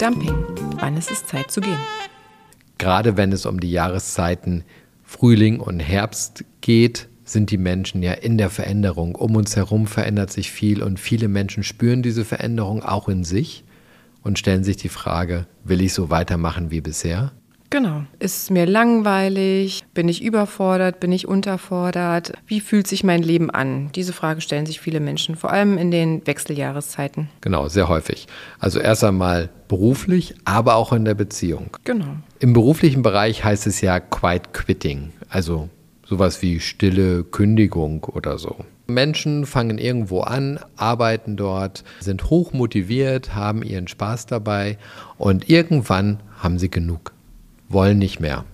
Dumping. Wann ist es Zeit zu gehen? Gerade wenn es um die Jahreszeiten Frühling und Herbst geht, sind die Menschen ja in der Veränderung. Um uns herum verändert sich viel und viele Menschen spüren diese Veränderung auch in sich und stellen sich die Frage, will ich so weitermachen wie bisher? Genau. Ist mir langweilig? Bin ich überfordert? Bin ich unterfordert? Wie fühlt sich mein Leben an? Diese Frage stellen sich viele Menschen, vor allem in den Wechseljahreszeiten. Genau, sehr häufig. Also erst einmal beruflich, aber auch in der Beziehung. Genau. Im beruflichen Bereich heißt es ja Quiet Quitting, also sowas wie stille Kündigung oder so. Menschen fangen irgendwo an, arbeiten dort, sind hoch motiviert, haben ihren Spaß dabei und irgendwann haben sie genug wollen nicht mehr.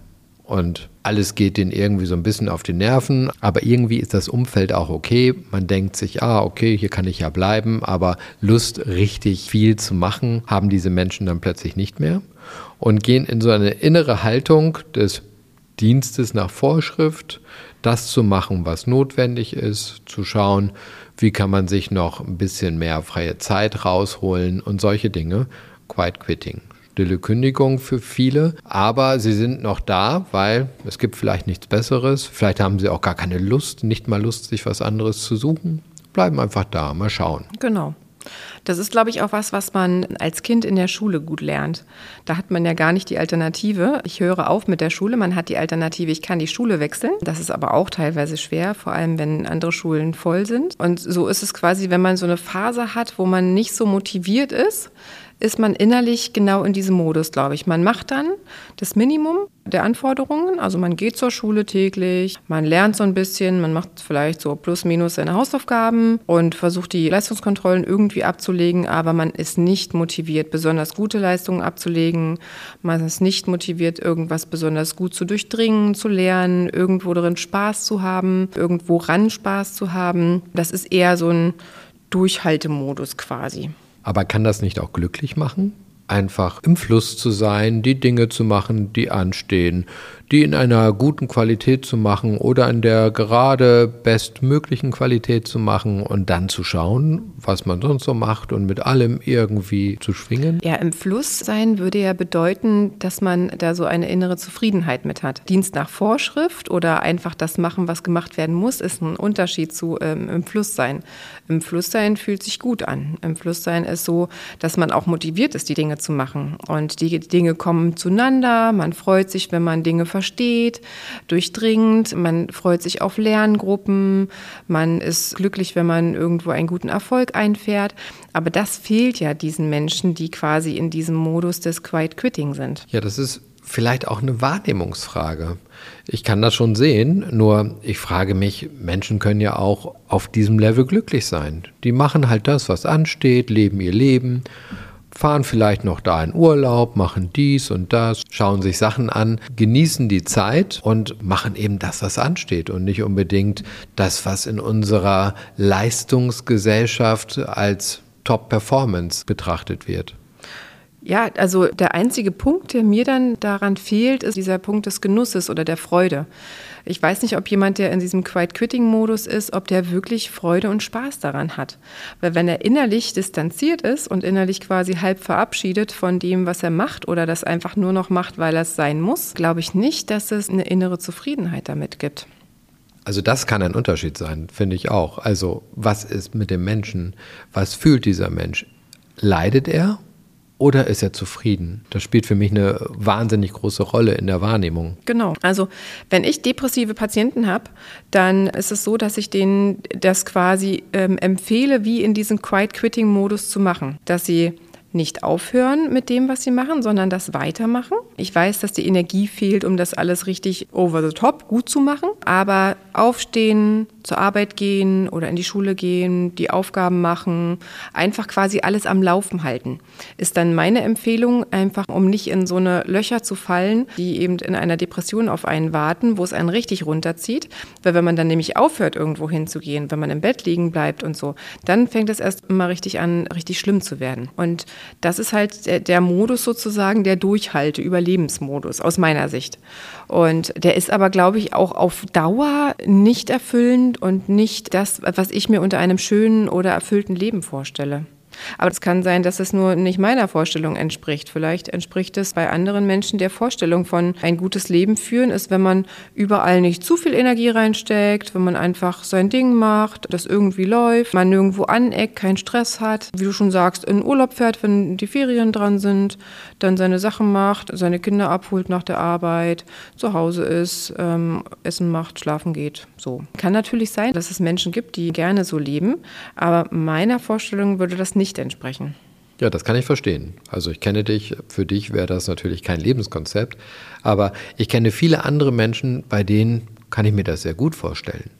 Und alles geht denen irgendwie so ein bisschen auf die Nerven, aber irgendwie ist das Umfeld auch okay. Man denkt sich, ah, okay, hier kann ich ja bleiben, aber Lust, richtig viel zu machen, haben diese Menschen dann plötzlich nicht mehr und gehen in so eine innere Haltung des Dienstes nach Vorschrift, das zu machen, was notwendig ist, zu schauen, wie kann man sich noch ein bisschen mehr freie Zeit rausholen und solche Dinge. Quiet Quitting stille Kündigung für viele, aber sie sind noch da, weil es gibt vielleicht nichts Besseres. Vielleicht haben sie auch gar keine Lust, nicht mal Lust, sich was anderes zu suchen. Bleiben einfach da, mal schauen. Genau. Das ist, glaube ich, auch was, was man als Kind in der Schule gut lernt. Da hat man ja gar nicht die Alternative. Ich höre auf mit der Schule. Man hat die Alternative, ich kann die Schule wechseln. Das ist aber auch teilweise schwer, vor allem wenn andere Schulen voll sind. Und so ist es quasi, wenn man so eine Phase hat, wo man nicht so motiviert ist, ist man innerlich genau in diesem Modus, glaube ich. Man macht dann das Minimum der Anforderungen, also man geht zur Schule täglich, man lernt so ein bisschen, man macht vielleicht so plus minus seine Hausaufgaben und versucht die Leistungskontrollen irgendwie abzulegen, aber man ist nicht motiviert, besonders gute Leistungen abzulegen. Man ist nicht motiviert, irgendwas besonders gut zu durchdringen, zu lernen, irgendwo darin Spaß zu haben, irgendwo ran Spaß zu haben. Das ist eher so ein Durchhaltemodus quasi. Aber kann das nicht auch glücklich machen? Einfach im Fluss zu sein, die Dinge zu machen, die anstehen, die in einer guten Qualität zu machen oder in der gerade bestmöglichen Qualität zu machen und dann zu schauen, was man sonst so macht und mit allem irgendwie zu schwingen? Ja, im Fluss sein würde ja bedeuten, dass man da so eine innere Zufriedenheit mit hat. Dienst nach Vorschrift oder einfach das machen, was gemacht werden muss, ist ein Unterschied zu ähm, im Fluss sein. Im Fluss sein fühlt sich gut an. Im Fluss sein ist so, dass man auch motiviert ist, die Dinge zu machen. Und die Dinge kommen zueinander, man freut sich, wenn man Dinge versteht, durchdringt, man freut sich auf Lerngruppen, man ist glücklich, wenn man irgendwo einen guten Erfolg einfährt. Aber das fehlt ja diesen Menschen, die quasi in diesem Modus des Quiet Quitting sind. Ja, das ist vielleicht auch eine Wahrnehmungsfrage. Ich kann das schon sehen, nur ich frage mich, Menschen können ja auch auf diesem Level glücklich sein. Die machen halt das, was ansteht, leben ihr Leben fahren vielleicht noch da in Urlaub, machen dies und das, schauen sich Sachen an, genießen die Zeit und machen eben das, was ansteht und nicht unbedingt das, was in unserer Leistungsgesellschaft als Top-Performance betrachtet wird. Ja, also der einzige Punkt, der mir dann daran fehlt, ist dieser Punkt des Genusses oder der Freude. Ich weiß nicht, ob jemand, der in diesem Quiet-Quitting-Modus ist, ob der wirklich Freude und Spaß daran hat. Weil wenn er innerlich distanziert ist und innerlich quasi halb verabschiedet von dem, was er macht oder das einfach nur noch macht, weil er es sein muss, glaube ich nicht, dass es eine innere Zufriedenheit damit gibt. Also das kann ein Unterschied sein, finde ich auch. Also was ist mit dem Menschen? Was fühlt dieser Mensch? Leidet er oder ist er zufrieden? Das spielt für mich eine wahnsinnig große Rolle in der Wahrnehmung. Genau. Also wenn ich depressive Patienten habe, dann ist es so, dass ich denen das quasi ähm, empfehle, wie in diesem Quiet-Quitting-Modus zu machen. Dass sie nicht aufhören mit dem, was sie machen, sondern das weitermachen. Ich weiß, dass die Energie fehlt, um das alles richtig over the top gut zu machen, aber aufstehen, zur Arbeit gehen oder in die Schule gehen, die Aufgaben machen, einfach quasi alles am Laufen halten. Ist dann meine Empfehlung, einfach um nicht in so eine Löcher zu fallen, die eben in einer Depression auf einen warten, wo es einen richtig runterzieht. Weil wenn man dann nämlich aufhört, irgendwo hinzugehen, wenn man im Bett liegen bleibt und so, dann fängt es erst mal richtig an, richtig schlimm zu werden. Und das ist halt der, der Modus sozusagen, der Durchhalte, Überlebensmodus aus meiner Sicht. Und der ist aber, glaube ich, auch auf Dauer nicht erfüllend und nicht das, was ich mir unter einem schönen oder erfüllten Leben vorstelle. Aber es kann sein, dass es nur nicht meiner Vorstellung entspricht. Vielleicht entspricht es bei anderen Menschen der Vorstellung von ein gutes Leben führen, ist, wenn man überall nicht zu viel Energie reinsteckt, wenn man einfach sein Ding macht, das irgendwie läuft, man nirgendwo aneckt, keinen Stress hat, wie du schon sagst, in Urlaub fährt, wenn die Ferien dran sind, dann seine Sachen macht, seine Kinder abholt nach der Arbeit, zu Hause ist, ähm, Essen macht, schlafen geht. So. Kann natürlich sein, dass es Menschen gibt, die gerne so leben, aber meiner Vorstellung würde das nicht nicht entsprechen. Ja, das kann ich verstehen. Also ich kenne dich, für dich wäre das natürlich kein Lebenskonzept, aber ich kenne viele andere Menschen, bei denen kann ich mir das sehr gut vorstellen.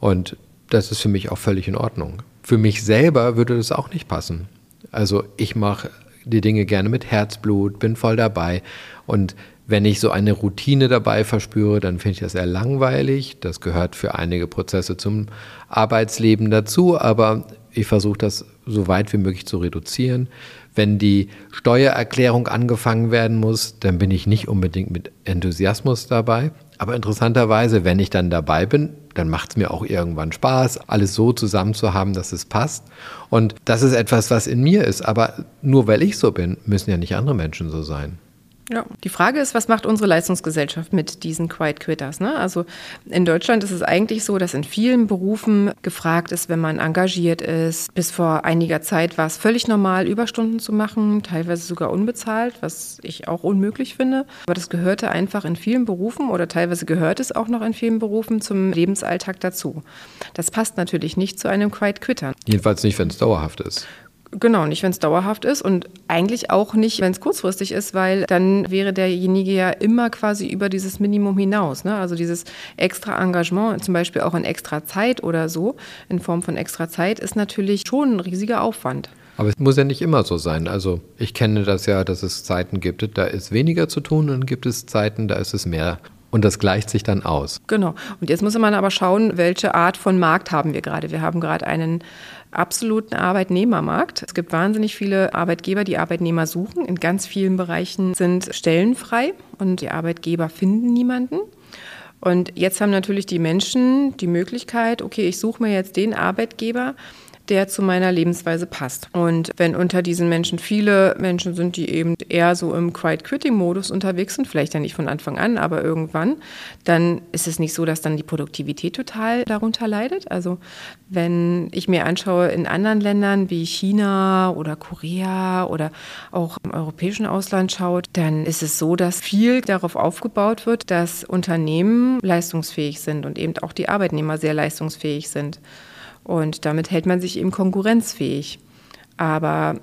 Und das ist für mich auch völlig in Ordnung. Für mich selber würde das auch nicht passen. Also ich mache die Dinge gerne mit Herzblut, bin voll dabei und wenn ich so eine Routine dabei verspüre, dann finde ich das eher langweilig. Das gehört für einige Prozesse zum Arbeitsleben dazu, aber ich versuche das so weit wie möglich zu reduzieren. Wenn die Steuererklärung angefangen werden muss, dann bin ich nicht unbedingt mit Enthusiasmus dabei. Aber interessanterweise, wenn ich dann dabei bin, dann macht es mir auch irgendwann Spaß, alles so zusammen zu haben, dass es passt. Und das ist etwas, was in mir ist. Aber nur weil ich so bin, müssen ja nicht andere Menschen so sein. Ja, die Frage ist, was macht unsere Leistungsgesellschaft mit diesen Quiet Quitters? Ne? Also in Deutschland ist es eigentlich so, dass in vielen Berufen gefragt ist, wenn man engagiert ist. Bis vor einiger Zeit war es völlig normal, Überstunden zu machen, teilweise sogar unbezahlt, was ich auch unmöglich finde. Aber das gehörte einfach in vielen Berufen oder teilweise gehört es auch noch in vielen Berufen zum Lebensalltag dazu. Das passt natürlich nicht zu einem Quiet Quitter. Jedenfalls nicht, wenn es dauerhaft ist. Genau, nicht, wenn es dauerhaft ist und eigentlich auch nicht, wenn es kurzfristig ist, weil dann wäre derjenige ja immer quasi über dieses Minimum hinaus. Ne? Also dieses extra Engagement, zum Beispiel auch in extra Zeit oder so, in Form von extra Zeit, ist natürlich schon ein riesiger Aufwand. Aber es muss ja nicht immer so sein. Also ich kenne das ja, dass es Zeiten gibt, da ist weniger zu tun und gibt es Zeiten, da ist es mehr. Und das gleicht sich dann aus. Genau. Und jetzt muss man aber schauen, welche Art von Markt haben wir gerade. Wir haben gerade einen absoluten Arbeitnehmermarkt. Es gibt wahnsinnig viele Arbeitgeber, die Arbeitnehmer suchen. In ganz vielen Bereichen sind Stellen frei und die Arbeitgeber finden niemanden. Und jetzt haben natürlich die Menschen die Möglichkeit, okay, ich suche mir jetzt den Arbeitgeber, der zu meiner Lebensweise passt. Und wenn unter diesen Menschen viele Menschen sind, die eben eher so im Quiet Quitting Modus unterwegs sind, vielleicht ja nicht von Anfang an, aber irgendwann, dann ist es nicht so, dass dann die Produktivität total darunter leidet. Also wenn ich mir anschaue in anderen Ländern wie China oder Korea oder auch im europäischen Ausland schaut, dann ist es so, dass viel darauf aufgebaut wird, dass Unternehmen leistungsfähig sind und eben auch die Arbeitnehmer sehr leistungsfähig sind. Und damit hält man sich eben konkurrenzfähig. Aber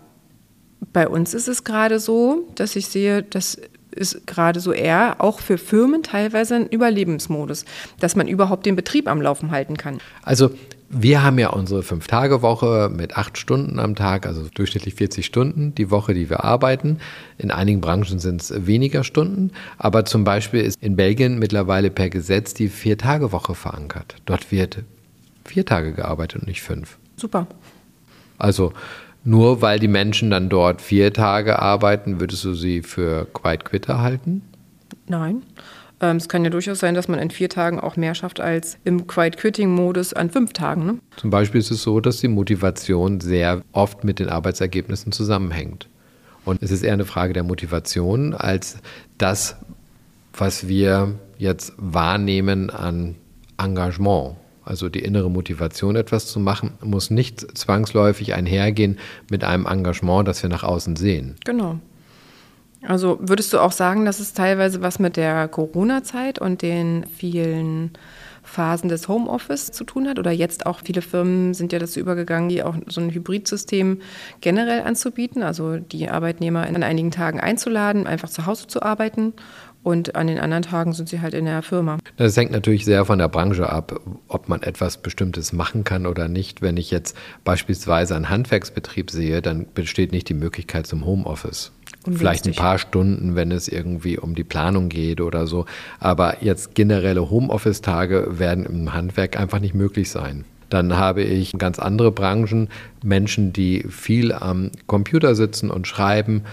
bei uns ist es gerade so, dass ich sehe, das ist gerade so eher auch für Firmen teilweise ein Überlebensmodus, dass man überhaupt den Betrieb am Laufen halten kann. Also wir haben ja unsere Fünf-Tage-Woche mit acht Stunden am Tag, also durchschnittlich 40 Stunden die Woche, die wir arbeiten. In einigen Branchen sind es weniger Stunden, aber zum Beispiel ist in Belgien mittlerweile per Gesetz die Vier-Tage-Woche verankert. Dort wird vier Tage gearbeitet und nicht fünf. Super. Also nur weil die Menschen dann dort vier Tage arbeiten, würdest du sie für Quiet Quitter halten? Nein. Ähm, es kann ja durchaus sein, dass man in vier Tagen auch mehr schafft als im Quiet Quitting-Modus an fünf Tagen. Ne? Zum Beispiel ist es so, dass die Motivation sehr oft mit den Arbeitsergebnissen zusammenhängt. Und es ist eher eine Frage der Motivation als das, was wir jetzt wahrnehmen an Engagement. Also die innere Motivation, etwas zu machen, muss nicht zwangsläufig einhergehen mit einem Engagement, das wir nach außen sehen. Genau. Also würdest du auch sagen, dass es teilweise was mit der Corona-Zeit und den vielen Phasen des Homeoffice zu tun hat? Oder jetzt auch viele Firmen sind ja dazu übergegangen, die auch so ein Hybridsystem generell anzubieten, also die Arbeitnehmer in einigen Tagen einzuladen, einfach zu Hause zu arbeiten und an den anderen Tagen sind sie halt in der Firma. Das hängt natürlich sehr von der Branche ab, ob man etwas Bestimmtes machen kann oder nicht. Wenn ich jetzt beispielsweise einen Handwerksbetrieb sehe, dann besteht nicht die Möglichkeit zum Homeoffice. Ungünstig. Vielleicht ein paar Stunden, wenn es irgendwie um die Planung geht oder so. Aber jetzt generelle Homeoffice-Tage werden im Handwerk einfach nicht möglich sein. Dann habe ich ganz andere Branchen, Menschen, die viel am Computer sitzen und schreiben.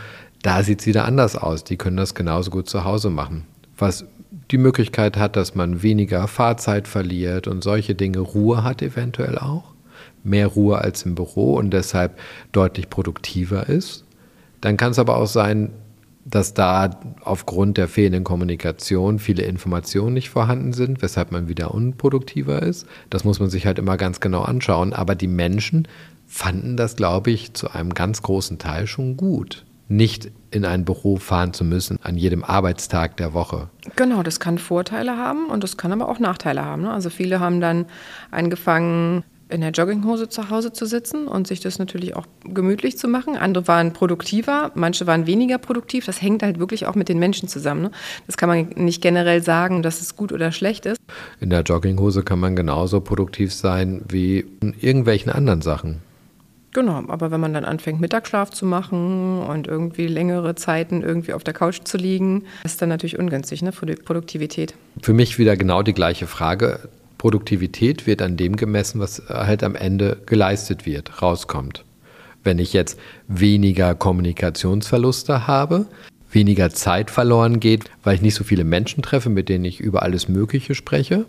Da sieht es wieder anders aus. Die können das genauso gut zu Hause machen. Was die Möglichkeit hat, dass man weniger Fahrzeit verliert und solche Dinge, Ruhe hat eventuell auch. Mehr Ruhe als im Büro und deshalb deutlich produktiver ist. Dann kann es aber auch sein, dass da aufgrund der fehlenden Kommunikation viele Informationen nicht vorhanden sind, weshalb man wieder unproduktiver ist. Das muss man sich halt immer ganz genau anschauen. Aber die Menschen fanden das, glaube ich, zu einem ganz großen Teil schon gut. Nicht in ein Büro fahren zu müssen an jedem Arbeitstag der Woche. Genau, das kann Vorteile haben und das kann aber auch Nachteile haben. Ne? Also viele haben dann angefangen, in der Jogginghose zu Hause zu sitzen und sich das natürlich auch gemütlich zu machen. Andere waren produktiver, manche waren weniger produktiv. Das hängt halt wirklich auch mit den Menschen zusammen. Ne? Das kann man nicht generell sagen, dass es gut oder schlecht ist. In der Jogginghose kann man genauso produktiv sein wie in irgendwelchen anderen Sachen. Genau, aber wenn man dann anfängt, Mittagsschlaf zu machen und irgendwie längere Zeiten irgendwie auf der Couch zu liegen, ist dann natürlich ungünstig ne, für die Produktivität. Für mich wieder genau die gleiche Frage. Produktivität wird an dem gemessen, was halt am Ende geleistet wird, rauskommt. Wenn ich jetzt weniger Kommunikationsverluste habe, weniger Zeit verloren geht, weil ich nicht so viele Menschen treffe, mit denen ich über alles Mögliche spreche,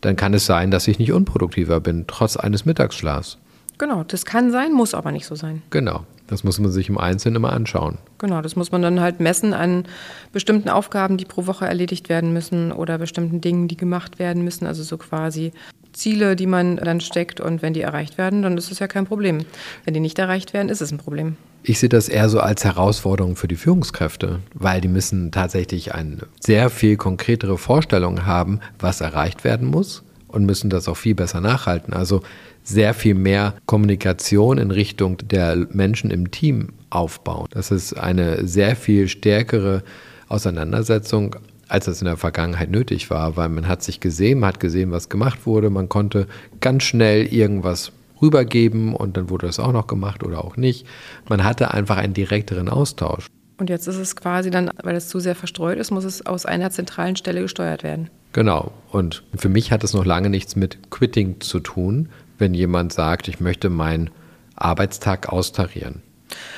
dann kann es sein, dass ich nicht unproduktiver bin, trotz eines Mittagsschlafs. Genau, das kann sein, muss aber nicht so sein. Genau, das muss man sich im Einzelnen immer anschauen. Genau, das muss man dann halt messen an bestimmten Aufgaben, die pro Woche erledigt werden müssen oder bestimmten Dingen, die gemacht werden müssen. Also so quasi Ziele, die man dann steckt und wenn die erreicht werden, dann ist es ja kein Problem. Wenn die nicht erreicht werden, ist es ein Problem. Ich sehe das eher so als Herausforderung für die Führungskräfte, weil die müssen tatsächlich eine sehr viel konkretere Vorstellung haben, was erreicht werden muss und müssen das auch viel besser nachhalten. Also sehr viel mehr Kommunikation in Richtung der Menschen im Team aufbauen. Das ist eine sehr viel stärkere Auseinandersetzung, als das in der Vergangenheit nötig war, weil man hat sich gesehen, man hat gesehen, was gemacht wurde, man konnte ganz schnell irgendwas rübergeben und dann wurde das auch noch gemacht oder auch nicht. Man hatte einfach einen direkteren Austausch. Und jetzt ist es quasi dann, weil es zu sehr verstreut ist, muss es aus einer zentralen Stelle gesteuert werden. Genau. Und für mich hat es noch lange nichts mit Quitting zu tun, wenn jemand sagt, ich möchte meinen Arbeitstag austarieren.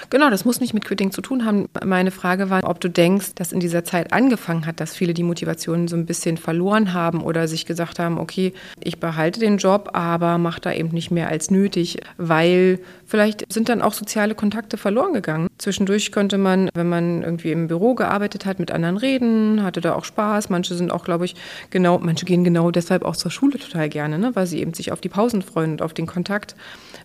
Genau, das muss nicht mit Quitting zu tun haben. Meine Frage war, ob du denkst, dass in dieser Zeit angefangen hat, dass viele die Motivation so ein bisschen verloren haben oder sich gesagt haben, okay, ich behalte den Job, aber mache da eben nicht mehr als nötig, weil vielleicht sind dann auch soziale Kontakte verloren gegangen. Zwischendurch konnte man, wenn man irgendwie im Büro gearbeitet hat, mit anderen reden, hatte da auch Spaß. Manche sind auch, glaube ich, genau, manche gehen genau deshalb auch zur Schule total gerne, ne? weil sie eben sich auf die Pausen freuen und auf den Kontakt.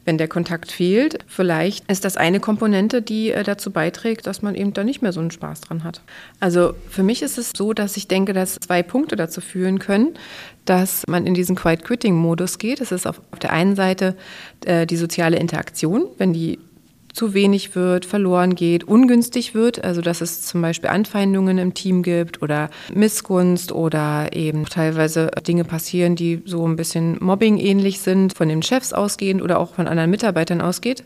Wenn der Kontakt fehlt, vielleicht ist das eine Komponente, die äh, dazu beiträgt, dass man eben da nicht mehr so einen Spaß dran hat. Also für mich ist es so, dass ich denke, dass zwei Punkte dazu führen können, dass man in diesen Quiet Quitting Modus geht. Es ist auf, auf der einen Seite äh, die soziale Interaktion, wenn die zu wenig wird, verloren geht, ungünstig wird, also dass es zum Beispiel Anfeindungen im Team gibt oder Missgunst oder eben teilweise Dinge passieren, die so ein bisschen Mobbing ähnlich sind, von den Chefs ausgehend oder auch von anderen Mitarbeitern ausgeht,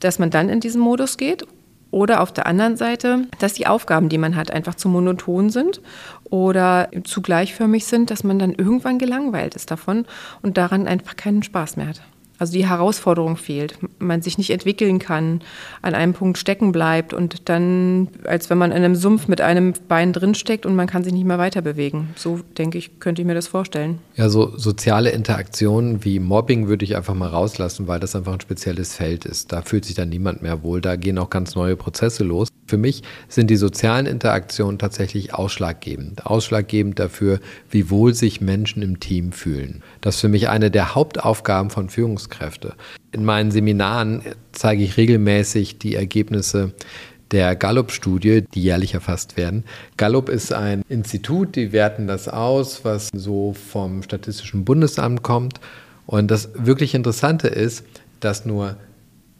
dass man dann in diesen Modus geht. Oder auf der anderen Seite, dass die Aufgaben, die man hat, einfach zu monoton sind oder zu gleichförmig sind, dass man dann irgendwann gelangweilt ist davon und daran einfach keinen Spaß mehr hat. Also die Herausforderung fehlt. Man sich nicht entwickeln kann, an einem Punkt stecken bleibt und dann, als wenn man in einem Sumpf mit einem Bein drinsteckt und man kann sich nicht mehr weiter bewegen. So denke ich, könnte ich mir das vorstellen. Ja, so soziale Interaktionen wie Mobbing würde ich einfach mal rauslassen, weil das einfach ein spezielles Feld ist. Da fühlt sich dann niemand mehr wohl. Da gehen auch ganz neue Prozesse los. Für mich sind die sozialen Interaktionen tatsächlich ausschlaggebend. Ausschlaggebend dafür, wie wohl sich Menschen im Team fühlen. Das ist für mich eine der Hauptaufgaben von Führungskräften. In meinen Seminaren zeige ich regelmäßig die Ergebnisse der Gallup-Studie, die jährlich erfasst werden. Gallup ist ein Institut, die werten das aus, was so vom Statistischen Bundesamt kommt. Und das wirklich Interessante ist, dass nur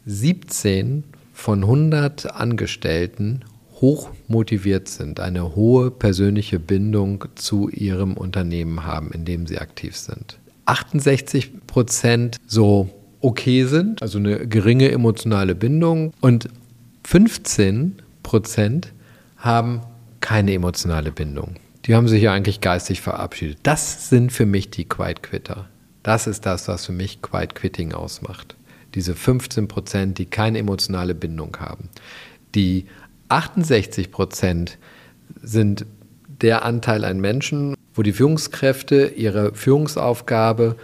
17 von 100 Angestellten hoch motiviert sind, eine hohe persönliche Bindung zu ihrem Unternehmen haben, in dem sie aktiv sind. 68 Prozent so okay sind, also eine geringe emotionale Bindung und 15 Prozent haben keine emotionale Bindung. Die haben sich ja eigentlich geistig verabschiedet. Das sind für mich die Quiet Quitter. Das ist das, was für mich Quiet Quitting ausmacht. Diese 15 Prozent, die keine emotionale Bindung haben. Die 68 Prozent sind der Anteil an Menschen, wo die Führungskräfte ihre Führungsaufgabe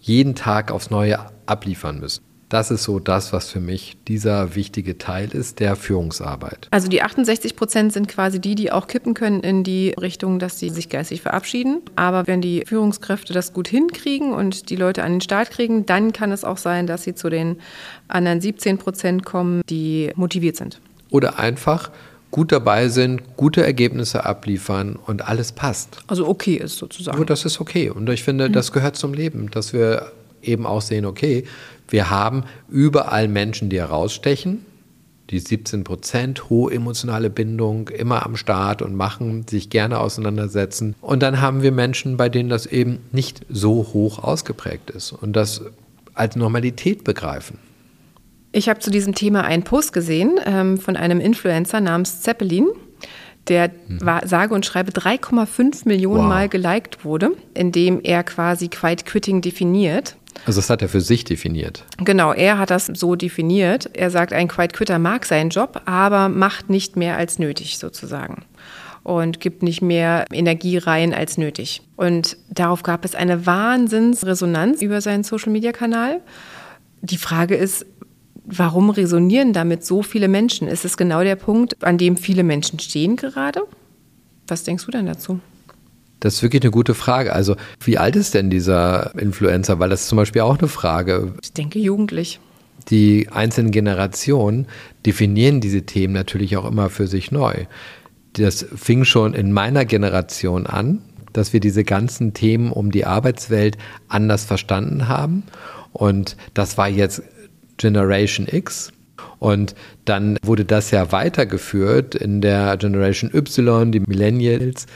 jeden Tag aufs Neue abliefern müssen. Das ist so das, was für mich dieser wichtige Teil ist, der Führungsarbeit. Also die 68 Prozent sind quasi die, die auch kippen können in die Richtung, dass sie sich geistig verabschieden. Aber wenn die Führungskräfte das gut hinkriegen und die Leute an den Start kriegen, dann kann es auch sein, dass sie zu den anderen 17 Prozent kommen, die motiviert sind. Oder einfach gut dabei sind, gute Ergebnisse abliefern und alles passt. Also okay ist sozusagen. Und das ist okay. Und ich finde, das gehört zum Leben, dass wir eben auch sehen, okay, wir haben überall Menschen, die herausstechen, die 17 Prozent, hohe emotionale Bindung, immer am Start und machen, sich gerne auseinandersetzen. Und dann haben wir Menschen, bei denen das eben nicht so hoch ausgeprägt ist und das als Normalität begreifen. Ich habe zu diesem Thema einen Post gesehen ähm, von einem Influencer namens Zeppelin der mhm. war, sage und schreibe 3,5 Millionen wow. Mal geliked wurde, indem er quasi Quiet Quitting definiert. Also das hat er für sich definiert. Genau, er hat das so definiert. Er sagt, ein Quiet Quitter mag seinen Job, aber macht nicht mehr als nötig sozusagen und gibt nicht mehr Energie rein als nötig. Und darauf gab es eine Wahnsinnsresonanz über seinen Social-Media-Kanal. Die Frage ist, warum resonieren damit so viele Menschen? Ist es genau der Punkt, an dem viele Menschen stehen gerade? Was denkst du denn dazu? Das ist wirklich eine gute Frage. Also, wie alt ist denn dieser Influencer? Weil das ist zum Beispiel auch eine Frage. Ich denke, jugendlich. Die einzelnen Generationen definieren diese Themen natürlich auch immer für sich neu. Das fing schon in meiner Generation an, dass wir diese ganzen Themen um die Arbeitswelt anders verstanden haben. Und das war jetzt Generation X. Und dann wurde das ja weitergeführt in der Generation Y, die Millennials,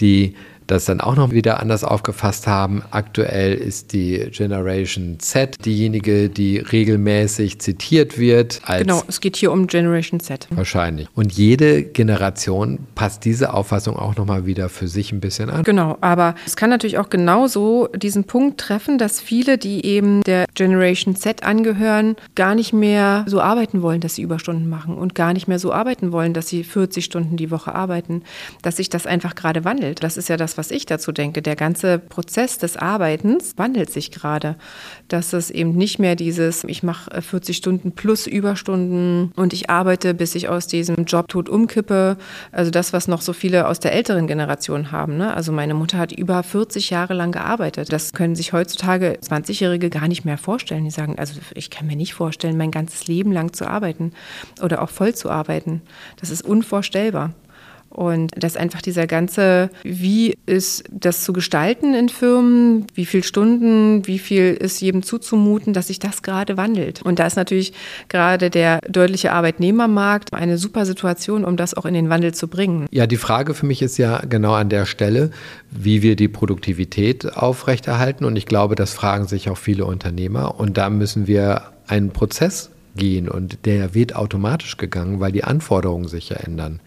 die das dann auch noch wieder anders aufgefasst haben. Aktuell ist die Generation Z diejenige, die regelmäßig zitiert wird. genau, es geht hier um Generation Z. Wahrscheinlich. Und jede Generation passt diese Auffassung auch nochmal wieder für sich ein bisschen an. Genau, aber es kann natürlich auch genauso diesen Punkt treffen, dass viele, die eben der Generation Z angehören, gar nicht mehr so arbeiten wollen, dass sie Überstunden machen und gar nicht mehr so arbeiten wollen, dass sie 40 Stunden die Woche arbeiten, dass sich das einfach gerade wandelt. Das ist ja das, was ich dazu denke. Der ganze Prozess des Arbeitens wandelt sich gerade. Dass es eben nicht mehr dieses, ich mache 40 Stunden plus Überstunden und ich arbeite, bis ich aus diesem Job tot umkippe. Also das, was noch so viele aus der älteren Generation haben. Ne? Also meine Mutter hat über 40 Jahre lang gearbeitet. Das können sich heutzutage 20-Jährige gar nicht mehr vorstellen. Die sagen, also ich kann mir nicht vorstellen, mein ganzes Leben lang zu arbeiten oder auch voll zu arbeiten. Das ist unvorstellbar. Und dass einfach dieser ganze, wie ist das zu gestalten in Firmen, wie viele Stunden, wie viel ist jedem zuzumuten, dass sich das gerade wandelt. Und da ist natürlich gerade der deutliche Arbeitnehmermarkt eine super Situation, um das auch in den Wandel zu bringen. Ja, die Frage für mich ist ja genau an der Stelle, wie wir die Produktivität aufrechterhalten. Und ich glaube, das fragen sich auch viele Unternehmer. Und da müssen wir einen Prozess gehen und der wird automatisch gegangen, weil die Anforderungen sich ja ändern.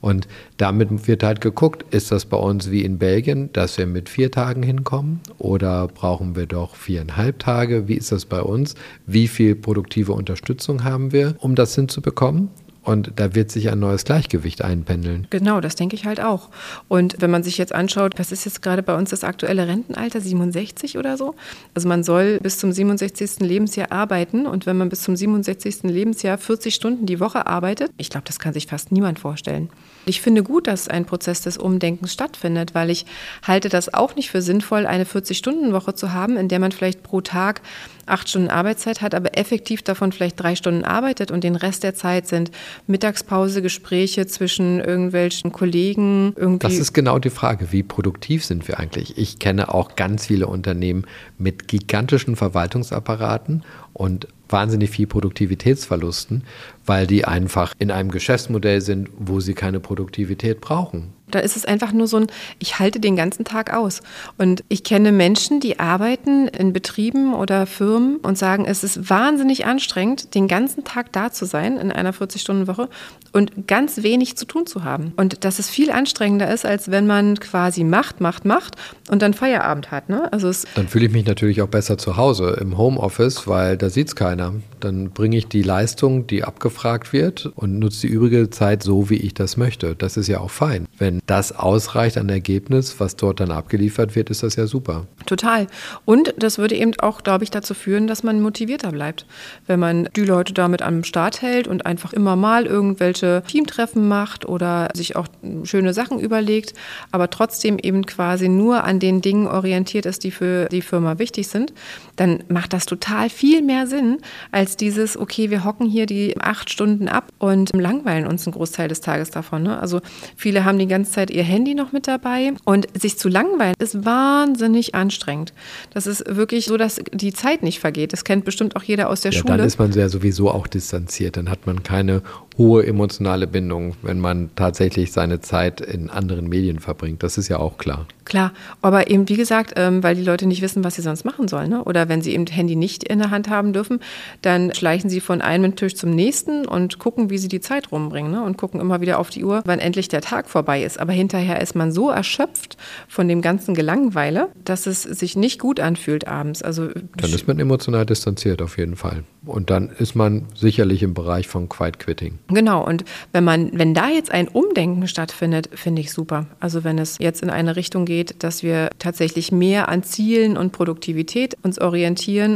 Und damit wird halt geguckt, ist das bei uns wie in Belgien, dass wir mit vier Tagen hinkommen oder brauchen wir doch viereinhalb Tage? Wie ist das bei uns? Wie viel produktive Unterstützung haben wir, um das hinzubekommen? Und da wird sich ein neues Gleichgewicht einpendeln. Genau, das denke ich halt auch. Und wenn man sich jetzt anschaut, was ist jetzt gerade bei uns das aktuelle Rentenalter, 67 oder so? Also man soll bis zum 67. Lebensjahr arbeiten und wenn man bis zum 67. Lebensjahr 40 Stunden die Woche arbeitet, ich glaube, das kann sich fast niemand vorstellen. Ich finde gut, dass ein Prozess des Umdenkens stattfindet, weil ich halte das auch nicht für sinnvoll, eine 40-Stunden-Woche zu haben, in der man vielleicht pro Tag acht Stunden Arbeitszeit hat, aber effektiv davon vielleicht drei Stunden arbeitet und den Rest der Zeit sind Mittagspause, Gespräche zwischen irgendwelchen Kollegen. Irgendwie. Das ist genau die Frage, wie produktiv sind wir eigentlich? Ich kenne auch ganz viele Unternehmen mit gigantischen Verwaltungsapparaten und wahnsinnig viel Produktivitätsverlusten, weil die einfach in einem Geschäftsmodell sind, wo sie keine Produktivität brauchen. Da ist es einfach nur so ein, ich halte den ganzen Tag aus. Und ich kenne Menschen, die arbeiten in Betrieben oder Firmen und sagen, es ist wahnsinnig anstrengend, den ganzen Tag da zu sein in einer 40-Stunden-Woche und ganz wenig zu tun zu haben. Und dass es viel anstrengender ist, als wenn man quasi macht, macht, macht und dann Feierabend hat. Ne? Also dann fühle ich mich natürlich auch besser zu Hause im Homeoffice, weil da sieht es keiner. Dann bringe ich die Leistung, die abgefragt wird und nutze die übrige Zeit so, wie ich das möchte. Das ist ja auch fein. Wenn das ausreicht an Ergebnis, was dort dann abgeliefert wird, ist das ja super. Total. Und das würde eben auch, glaube ich, dazu führen, dass man motivierter bleibt. Wenn man die Leute damit am Start hält und einfach immer mal irgendwelche Teamtreffen macht oder sich auch schöne Sachen überlegt, aber trotzdem eben quasi nur an den Dingen orientiert ist, die für die Firma wichtig sind, dann macht das total viel mehr Sinn als dieses, okay, wir hocken hier die acht Stunden ab und langweilen uns einen Großteil des Tages davon. Ne? Also viele haben die ganze Zeit ihr Handy noch mit dabei und sich zu langweilen ist wahnsinnig anstrengend. Das ist wirklich so, dass die Zeit nicht vergeht. Das kennt bestimmt auch jeder aus der ja, Schule. Dann ist man ja sowieso auch distanziert. Dann hat man keine hohe emotionale Bindung, wenn man tatsächlich seine Zeit in anderen Medien verbringt. Das ist ja auch klar. Klar, aber eben wie gesagt, ähm, weil die Leute nicht wissen, was sie sonst machen sollen. Ne? Oder wenn sie eben Handy nicht in der Hand haben dürfen, dann schleichen sie von einem Tisch zum nächsten und gucken, wie sie die Zeit rumbringen ne? und gucken immer wieder auf die Uhr, wann endlich der Tag vorbei ist. Aber hinterher ist man so erschöpft von dem ganzen Gelangweile, dass es sich nicht gut anfühlt abends. Also dann ist man emotional distanziert auf jeden Fall. Und dann ist man sicherlich im Bereich von Quiet Quitting. Genau, und wenn man, wenn da jetzt ein Umdenken stattfindet, finde ich super. Also wenn es jetzt in eine Richtung geht, dass wir tatsächlich mehr an Zielen und Produktivität uns orientieren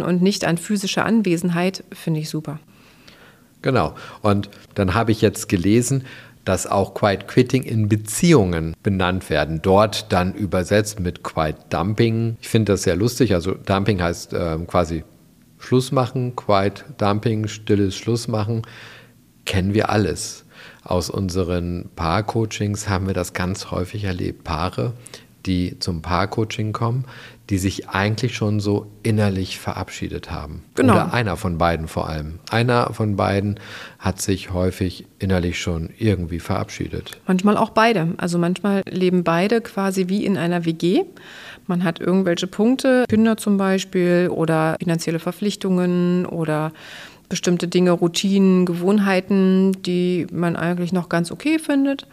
und nicht an physischer Anwesenheit, finde ich super. Genau. Und dann habe ich jetzt gelesen, dass auch Quiet Quitting in Beziehungen benannt werden. Dort dann übersetzt mit Quiet Dumping. Ich finde das sehr lustig. Also Dumping heißt äh, quasi Schluss machen, Quiet Dumping, stilles Schluss machen kennen wir alles. Aus unseren Paar-Coachings haben wir das ganz häufig erlebt. Paare, die zum Paar-Coaching kommen, die sich eigentlich schon so innerlich verabschiedet haben. Genau. Oder einer von beiden vor allem. Einer von beiden hat sich häufig innerlich schon irgendwie verabschiedet. Manchmal auch beide. Also manchmal leben beide quasi wie in einer WG. Man hat irgendwelche Punkte, Kinder zum Beispiel oder finanzielle Verpflichtungen oder bestimmte Dinge, Routinen, Gewohnheiten, die man eigentlich noch ganz okay findet.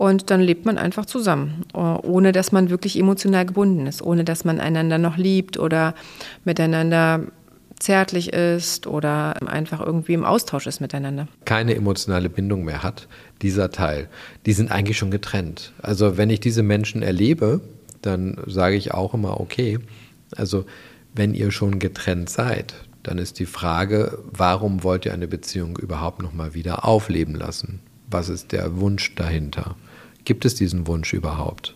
Und dann lebt man einfach zusammen, ohne dass man wirklich emotional gebunden ist, ohne dass man einander noch liebt oder miteinander zärtlich ist oder einfach irgendwie im Austausch ist miteinander. Keine emotionale Bindung mehr hat, dieser Teil, die sind eigentlich schon getrennt. Also wenn ich diese Menschen erlebe, dann sage ich auch immer, okay, also wenn ihr schon getrennt seid, dann ist die Frage, warum wollt ihr eine Beziehung überhaupt noch mal wieder aufleben lassen? Was ist der Wunsch dahinter? Gibt es diesen Wunsch überhaupt?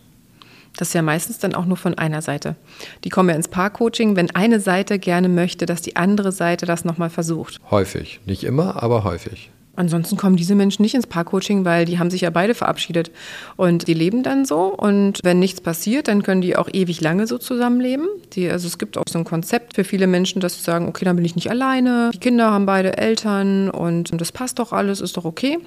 Das ist ja meistens dann auch nur von einer Seite. Die kommen ja ins Paar-Coaching, wenn eine Seite gerne möchte, dass die andere Seite das nochmal versucht. Häufig. Nicht immer, aber häufig. Ansonsten kommen diese Menschen nicht ins Paar-Coaching, weil die haben sich ja beide verabschiedet. Und die leben dann so. Und wenn nichts passiert, dann können die auch ewig lange so zusammenleben. Die, also es gibt auch so ein Konzept für viele Menschen, dass sie sagen, okay, dann bin ich nicht alleine. Die Kinder haben beide Eltern und das passt doch alles, ist doch okay.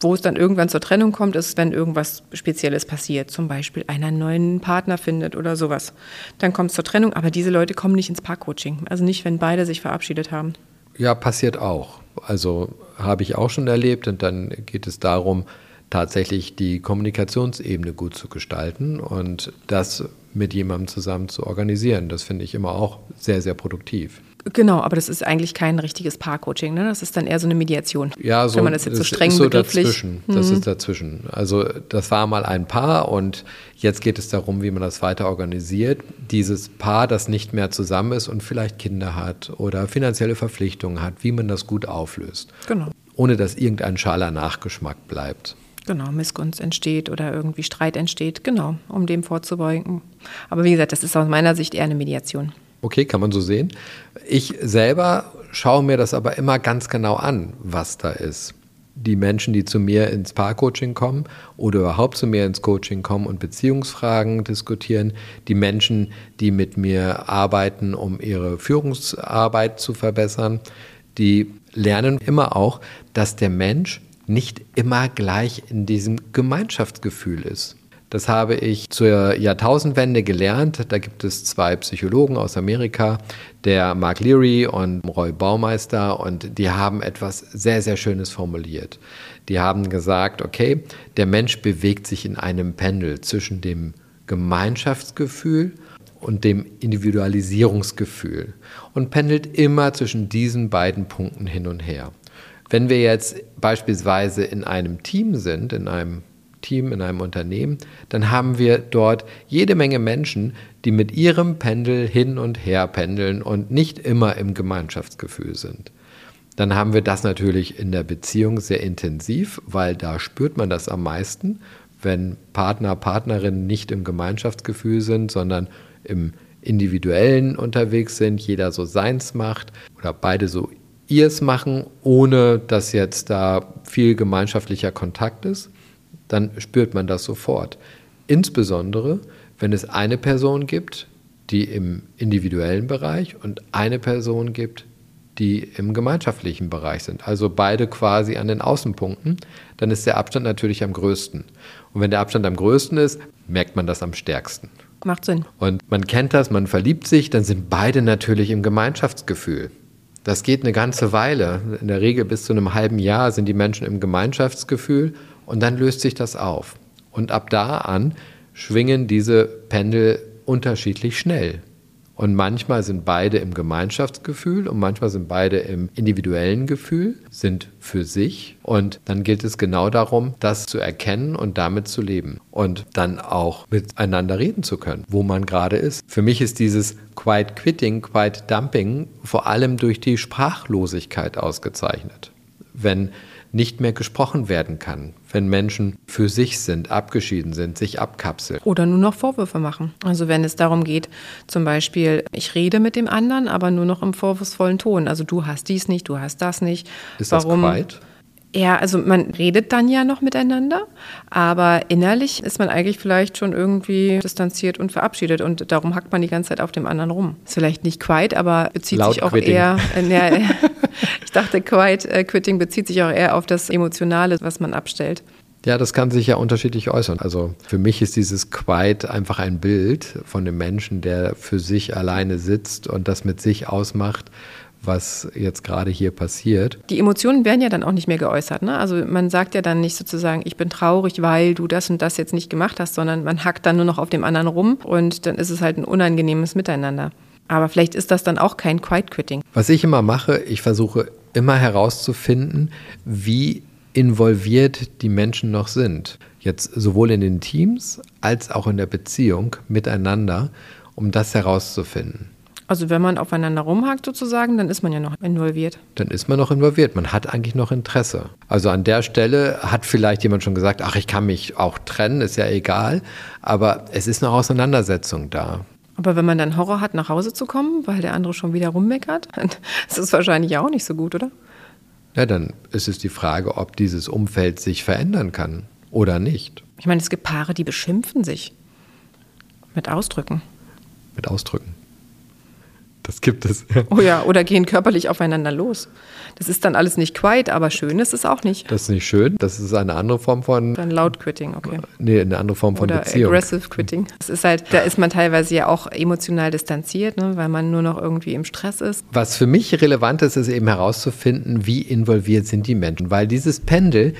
Wo es dann irgendwann zur Trennung kommt, ist, wenn irgendwas Spezielles passiert. Zum Beispiel einer einen neuen Partner findet oder sowas. Dann kommt es zur Trennung. Aber diese Leute kommen nicht ins Paar-Coaching. Also nicht, wenn beide sich verabschiedet haben. Ja, passiert auch. Also habe ich auch schon erlebt und dann geht es darum, tatsächlich die Kommunikationsebene gut zu gestalten und das mit jemandem zusammen zu organisieren. Das finde ich immer auch sehr, sehr produktiv. Genau, aber das ist eigentlich kein richtiges Paar-Coaching, ne? Das ist dann eher so eine Mediation. Ja, so. Wenn man das jetzt so streng ist so begrifflich. dazwischen. Das mhm. ist dazwischen. Also das war mal ein Paar und jetzt geht es darum, wie man das weiter organisiert. Dieses Paar, das nicht mehr zusammen ist und vielleicht Kinder hat oder finanzielle Verpflichtungen hat, wie man das gut auflöst. Genau. Ohne dass irgendein schaler Nachgeschmack bleibt. Genau, Missgunst entsteht oder irgendwie Streit entsteht, genau, um dem vorzubeugen. Aber wie gesagt, das ist aus meiner Sicht eher eine Mediation. Okay, kann man so sehen. Ich selber schaue mir das aber immer ganz genau an, was da ist. Die Menschen, die zu mir ins Paarcoaching kommen oder überhaupt zu mir ins Coaching kommen und Beziehungsfragen diskutieren, die Menschen, die mit mir arbeiten, um ihre Führungsarbeit zu verbessern, die lernen immer auch, dass der Mensch nicht immer gleich in diesem Gemeinschaftsgefühl ist. Das habe ich zur Jahrtausendwende gelernt. Da gibt es zwei Psychologen aus Amerika, der Mark Leary und Roy Baumeister, und die haben etwas sehr, sehr Schönes formuliert. Die haben gesagt, okay, der Mensch bewegt sich in einem Pendel zwischen dem Gemeinschaftsgefühl und dem Individualisierungsgefühl und pendelt immer zwischen diesen beiden Punkten hin und her. Wenn wir jetzt beispielsweise in einem Team sind, in einem Team, in einem Unternehmen, dann haben wir dort jede Menge Menschen, die mit ihrem Pendel hin und her pendeln und nicht immer im Gemeinschaftsgefühl sind. Dann haben wir das natürlich in der Beziehung sehr intensiv, weil da spürt man das am meisten, wenn Partner, Partnerinnen nicht im Gemeinschaftsgefühl sind, sondern im individuellen unterwegs sind, jeder so seins macht oder beide so ihrs machen, ohne dass jetzt da viel gemeinschaftlicher Kontakt ist dann spürt man das sofort. Insbesondere, wenn es eine Person gibt, die im individuellen Bereich und eine Person gibt, die im gemeinschaftlichen Bereich sind. Also beide quasi an den Außenpunkten, dann ist der Abstand natürlich am größten. Und wenn der Abstand am größten ist, merkt man das am stärksten. Macht Sinn. Und man kennt das, man verliebt sich, dann sind beide natürlich im Gemeinschaftsgefühl. Das geht eine ganze Weile. In der Regel bis zu einem halben Jahr sind die Menschen im Gemeinschaftsgefühl und dann löst sich das auf. Und ab da an schwingen diese Pendel unterschiedlich schnell. Und manchmal sind beide im Gemeinschaftsgefühl und manchmal sind beide im individuellen Gefühl, sind für sich. Und dann gilt es genau darum, das zu erkennen und damit zu leben. Und dann auch miteinander reden zu können, wo man gerade ist. Für mich ist dieses Quiet Quitting, Quiet Dumping vor allem durch die Sprachlosigkeit ausgezeichnet. Wenn nicht mehr gesprochen werden kann, wenn Menschen für sich sind, abgeschieden sind, sich abkapseln. Oder nur noch Vorwürfe machen. Also wenn es darum geht, zum Beispiel, ich rede mit dem anderen, aber nur noch im vorwurfsvollen Ton. Also du hast dies nicht, du hast das nicht. Ist Warum? das quiet? Ja, also man redet dann ja noch miteinander, aber innerlich ist man eigentlich vielleicht schon irgendwie distanziert und verabschiedet und darum hackt man die ganze Zeit auf dem anderen rum. Ist vielleicht nicht quiet, aber bezieht Laut sich auch quitting. eher. Äh, ja, ich dachte, quiet äh, quitting bezieht sich auch eher auf das Emotionale, was man abstellt. Ja, das kann sich ja unterschiedlich äußern. Also für mich ist dieses Quiet einfach ein Bild von dem Menschen, der für sich alleine sitzt und das mit sich ausmacht was jetzt gerade hier passiert. Die Emotionen werden ja dann auch nicht mehr geäußert. Ne? Also man sagt ja dann nicht sozusagen, ich bin traurig, weil du das und das jetzt nicht gemacht hast, sondern man hackt dann nur noch auf dem anderen rum und dann ist es halt ein unangenehmes Miteinander. Aber vielleicht ist das dann auch kein Quiet Quitting. Was ich immer mache, ich versuche immer herauszufinden, wie involviert die Menschen noch sind. Jetzt sowohl in den Teams als auch in der Beziehung miteinander, um das herauszufinden. Also wenn man aufeinander rumhakt sozusagen, dann ist man ja noch involviert. Dann ist man noch involviert. Man hat eigentlich noch Interesse. Also an der Stelle hat vielleicht jemand schon gesagt, ach, ich kann mich auch trennen, ist ja egal. Aber es ist eine Auseinandersetzung da. Aber wenn man dann Horror hat, nach Hause zu kommen, weil der andere schon wieder rummeckert, das ist wahrscheinlich auch nicht so gut, oder? Ja, dann ist es die Frage, ob dieses Umfeld sich verändern kann oder nicht. Ich meine, es gibt Paare, die beschimpfen sich mit Ausdrücken. Mit Ausdrücken. Das gibt es. Oh ja, oder gehen körperlich aufeinander los. Das ist dann alles nicht quiet, aber schön ist es auch nicht. Das ist nicht schön. Das ist eine andere Form von. Dann laut Quitting, okay. Nee, eine andere Form von Oder Beziehung. Aggressive Quitting. Das ist halt, da ist man teilweise ja auch emotional distanziert, ne, weil man nur noch irgendwie im Stress ist. Was für mich relevant ist, ist eben herauszufinden, wie involviert sind die Menschen. Weil dieses Pendel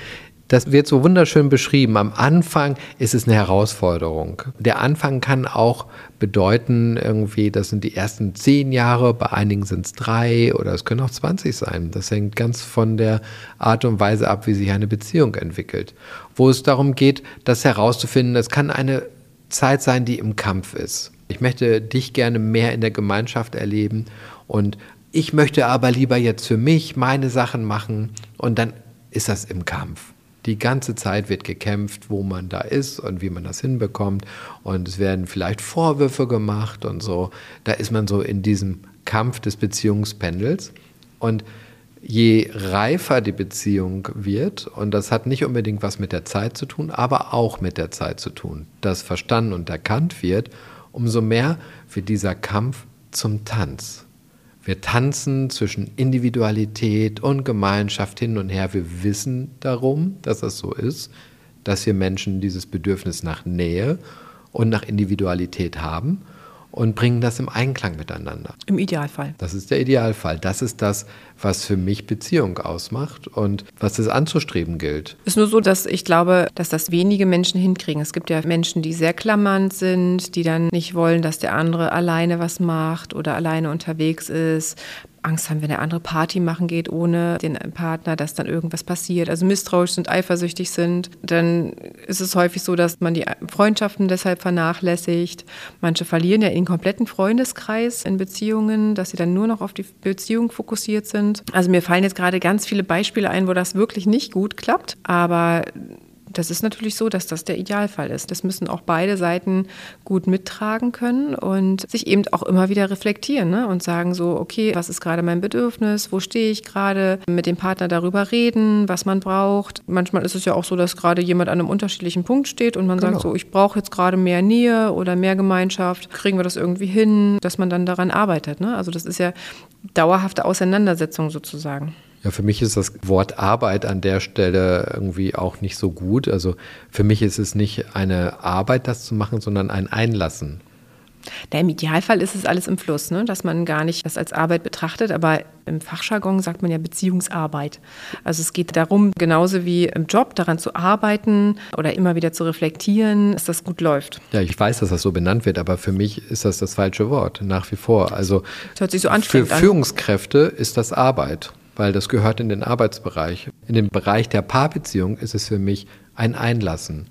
das wird so wunderschön beschrieben. Am Anfang ist es eine Herausforderung. Der Anfang kann auch bedeuten, irgendwie, das sind die ersten zehn Jahre, bei einigen sind es drei oder es können auch 20 sein. Das hängt ganz von der Art und Weise ab, wie sich eine Beziehung entwickelt. Wo es darum geht, das herauszufinden, es kann eine Zeit sein, die im Kampf ist. Ich möchte dich gerne mehr in der Gemeinschaft erleben und ich möchte aber lieber jetzt für mich meine Sachen machen und dann ist das im Kampf. Die ganze Zeit wird gekämpft, wo man da ist und wie man das hinbekommt. Und es werden vielleicht Vorwürfe gemacht und so. Da ist man so in diesem Kampf des Beziehungspendels. Und je reifer die Beziehung wird, und das hat nicht unbedingt was mit der Zeit zu tun, aber auch mit der Zeit zu tun, das verstanden und erkannt wird, umso mehr wird dieser Kampf zum Tanz. Wir tanzen zwischen Individualität und Gemeinschaft hin und her. Wir wissen darum, dass das so ist, dass wir Menschen dieses Bedürfnis nach Nähe und nach Individualität haben und bringen das im Einklang miteinander. Im Idealfall. Das ist der Idealfall. Das ist das, was für mich Beziehung ausmacht und was es anzustreben gilt. Es ist nur so, dass ich glaube, dass das wenige Menschen hinkriegen. Es gibt ja Menschen, die sehr klammernd sind, die dann nicht wollen, dass der andere alleine was macht oder alleine unterwegs ist. Angst haben, wenn der andere Party machen geht ohne den Partner, dass dann irgendwas passiert, also misstrauisch sind, eifersüchtig sind, dann ist es häufig so, dass man die Freundschaften deshalb vernachlässigt. Manche verlieren ja ihren kompletten Freundeskreis in Beziehungen, dass sie dann nur noch auf die Beziehung fokussiert sind. Also mir fallen jetzt gerade ganz viele Beispiele ein, wo das wirklich nicht gut klappt, aber das ist natürlich so, dass das der Idealfall ist. Das müssen auch beide Seiten gut mittragen können und sich eben auch immer wieder reflektieren ne? und sagen so, okay, was ist gerade mein Bedürfnis, wo stehe ich gerade, mit dem Partner darüber reden, was man braucht. Manchmal ist es ja auch so, dass gerade jemand an einem unterschiedlichen Punkt steht und man genau. sagt so, ich brauche jetzt gerade mehr Nähe oder mehr Gemeinschaft. Kriegen wir das irgendwie hin, dass man dann daran arbeitet. Ne? Also das ist ja dauerhafte Auseinandersetzung sozusagen. Ja, für mich ist das Wort Arbeit an der Stelle irgendwie auch nicht so gut. Also für mich ist es nicht eine Arbeit, das zu machen, sondern ein Einlassen. Ja, Im Idealfall ist es alles im Fluss, ne? dass man gar nicht das als Arbeit betrachtet, aber im Fachjargon sagt man ja Beziehungsarbeit. Also es geht darum, genauso wie im Job, daran zu arbeiten oder immer wieder zu reflektieren, dass das gut läuft. Ja, ich weiß, dass das so benannt wird, aber für mich ist das das falsche Wort, nach wie vor. Also das hört sich so anstrengend für Führungskräfte ist das Arbeit weil das gehört in den Arbeitsbereich. In den Bereich der Paarbeziehung ist es für mich ein Einlassen.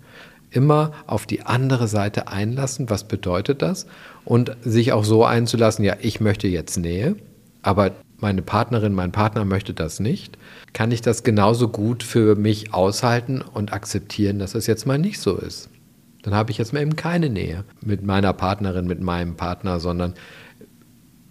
Immer auf die andere Seite einlassen, was bedeutet das? Und sich auch so einzulassen, ja, ich möchte jetzt Nähe, aber meine Partnerin, mein Partner möchte das nicht. Kann ich das genauso gut für mich aushalten und akzeptieren, dass es jetzt mal nicht so ist? Dann habe ich jetzt mal eben keine Nähe mit meiner Partnerin, mit meinem Partner, sondern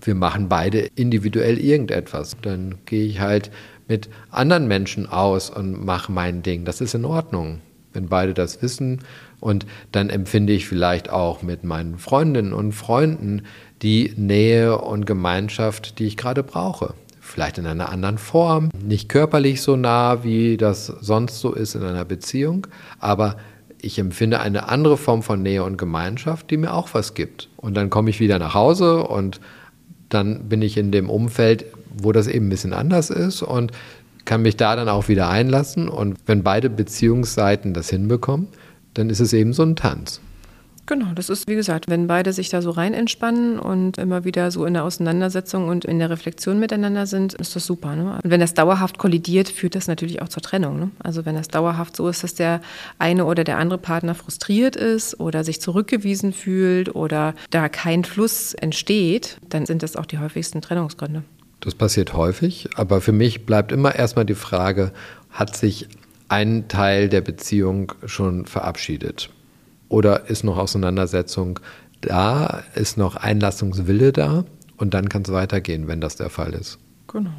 wir machen beide individuell irgendetwas. Dann gehe ich halt mit anderen Menschen aus und mache mein Ding. Das ist in Ordnung, wenn beide das wissen. Und dann empfinde ich vielleicht auch mit meinen Freundinnen und Freunden die Nähe und Gemeinschaft, die ich gerade brauche. Vielleicht in einer anderen Form, nicht körperlich so nah, wie das sonst so ist in einer Beziehung, aber ich empfinde eine andere Form von Nähe und Gemeinschaft, die mir auch was gibt. Und dann komme ich wieder nach Hause und dann bin ich in dem Umfeld, wo das eben ein bisschen anders ist und kann mich da dann auch wieder einlassen. Und wenn beide Beziehungsseiten das hinbekommen, dann ist es eben so ein Tanz. Genau, das ist wie gesagt, wenn beide sich da so rein entspannen und immer wieder so in der Auseinandersetzung und in der Reflexion miteinander sind, ist das super. Ne? Und wenn das dauerhaft kollidiert, führt das natürlich auch zur Trennung. Ne? Also wenn das dauerhaft so ist, dass der eine oder der andere Partner frustriert ist oder sich zurückgewiesen fühlt oder da kein Fluss entsteht, dann sind das auch die häufigsten Trennungsgründe. Das passiert häufig, aber für mich bleibt immer erstmal die Frage, hat sich ein Teil der Beziehung schon verabschiedet? Oder ist noch Auseinandersetzung da? Ist noch Einlassungswille da? Und dann kann es weitergehen, wenn das der Fall ist. Genau.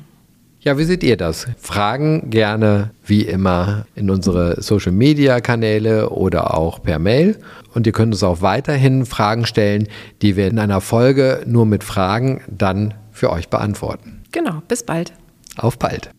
Ja, wie seht ihr das? Fragen gerne wie immer in unsere Social Media Kanäle oder auch per Mail. Und ihr könnt uns auch weiterhin Fragen stellen, die wir in einer Folge nur mit Fragen dann für euch beantworten. Genau, bis bald. Auf bald.